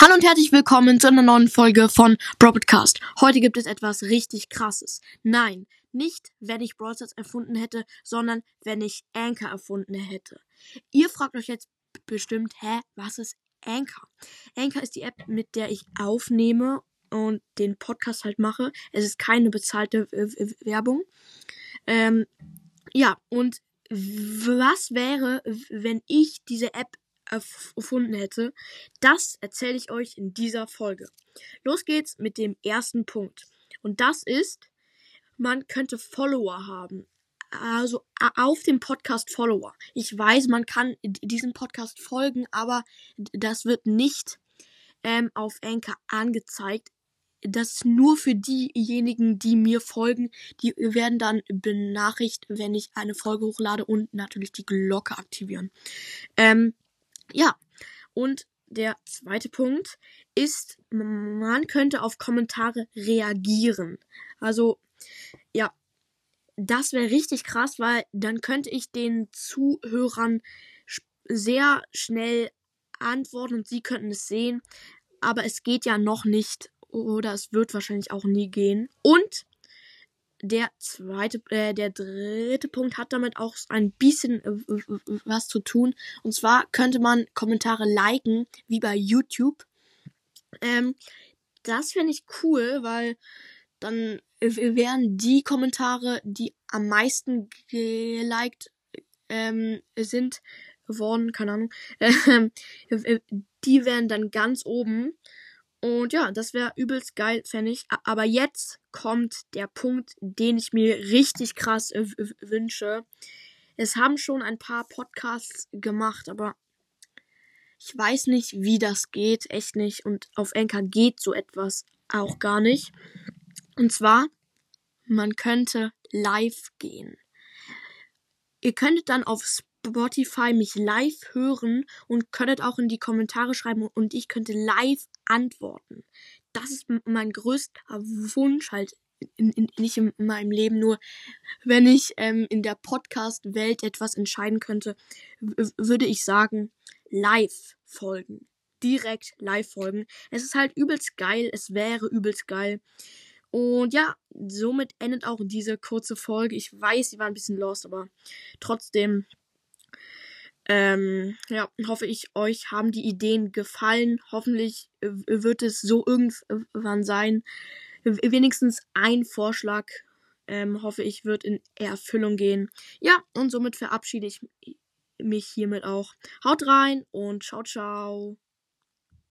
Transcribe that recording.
Hallo und herzlich willkommen zu einer neuen Folge von Broadcast. Heute gibt es etwas richtig krasses. Nein, nicht wenn ich Brawl erfunden hätte, sondern wenn ich Anchor erfunden hätte. Ihr fragt euch jetzt bestimmt, hä, was ist Anchor? Anchor ist die App, mit der ich aufnehme und den Podcast halt mache. Es ist keine bezahlte Werbung. Ähm, ja, und was wäre, wenn ich diese App erfunden hätte, das erzähle ich euch in dieser Folge. Los geht's mit dem ersten Punkt. Und das ist, man könnte Follower haben. Also auf dem Podcast Follower. Ich weiß, man kann diesem Podcast folgen, aber das wird nicht ähm, auf Anchor angezeigt. Das ist nur für diejenigen, die mir folgen. Die werden dann benachrichtigt, wenn ich eine Folge hochlade und natürlich die Glocke aktivieren. Ähm, ja, und der zweite Punkt ist, man könnte auf Kommentare reagieren. Also, ja, das wäre richtig krass, weil dann könnte ich den Zuhörern sehr schnell antworten und sie könnten es sehen. Aber es geht ja noch nicht oder es wird wahrscheinlich auch nie gehen. Und der zweite, äh, der dritte Punkt hat damit auch ein bisschen äh, was zu tun. Und zwar könnte man Kommentare liken, wie bei YouTube. Ähm, das finde ich cool, weil dann wären die Kommentare, die am meisten geliked ähm, sind worden, keine Ahnung, äh, die wären dann ganz oben. Und ja, das wäre übelst geil, fände ich. Aber jetzt kommt der Punkt, den ich mir richtig krass wünsche. Es haben schon ein paar Podcasts gemacht, aber ich weiß nicht, wie das geht. Echt nicht. Und auf Enker geht so etwas auch gar nicht. Und zwar, man könnte live gehen. Ihr könntet dann auf Spotify mich live hören und könntet auch in die Kommentare schreiben und ich könnte live antworten. Das ist mein größter Wunsch halt in, in, nicht in meinem Leben, nur wenn ich ähm, in der Podcast-Welt etwas entscheiden könnte, würde ich sagen, live folgen. Direkt live folgen. Es ist halt übelst geil. Es wäre übelst geil. Und ja, somit endet auch diese kurze Folge. Ich weiß, sie war ein bisschen lost, aber trotzdem ähm, ja, hoffe ich, euch haben die Ideen gefallen. Hoffentlich äh, wird es so irgendwann sein. Wenigstens ein Vorschlag, ähm, hoffe ich, wird in Erfüllung gehen. Ja, und somit verabschiede ich mich hiermit auch. Haut rein und ciao, ciao.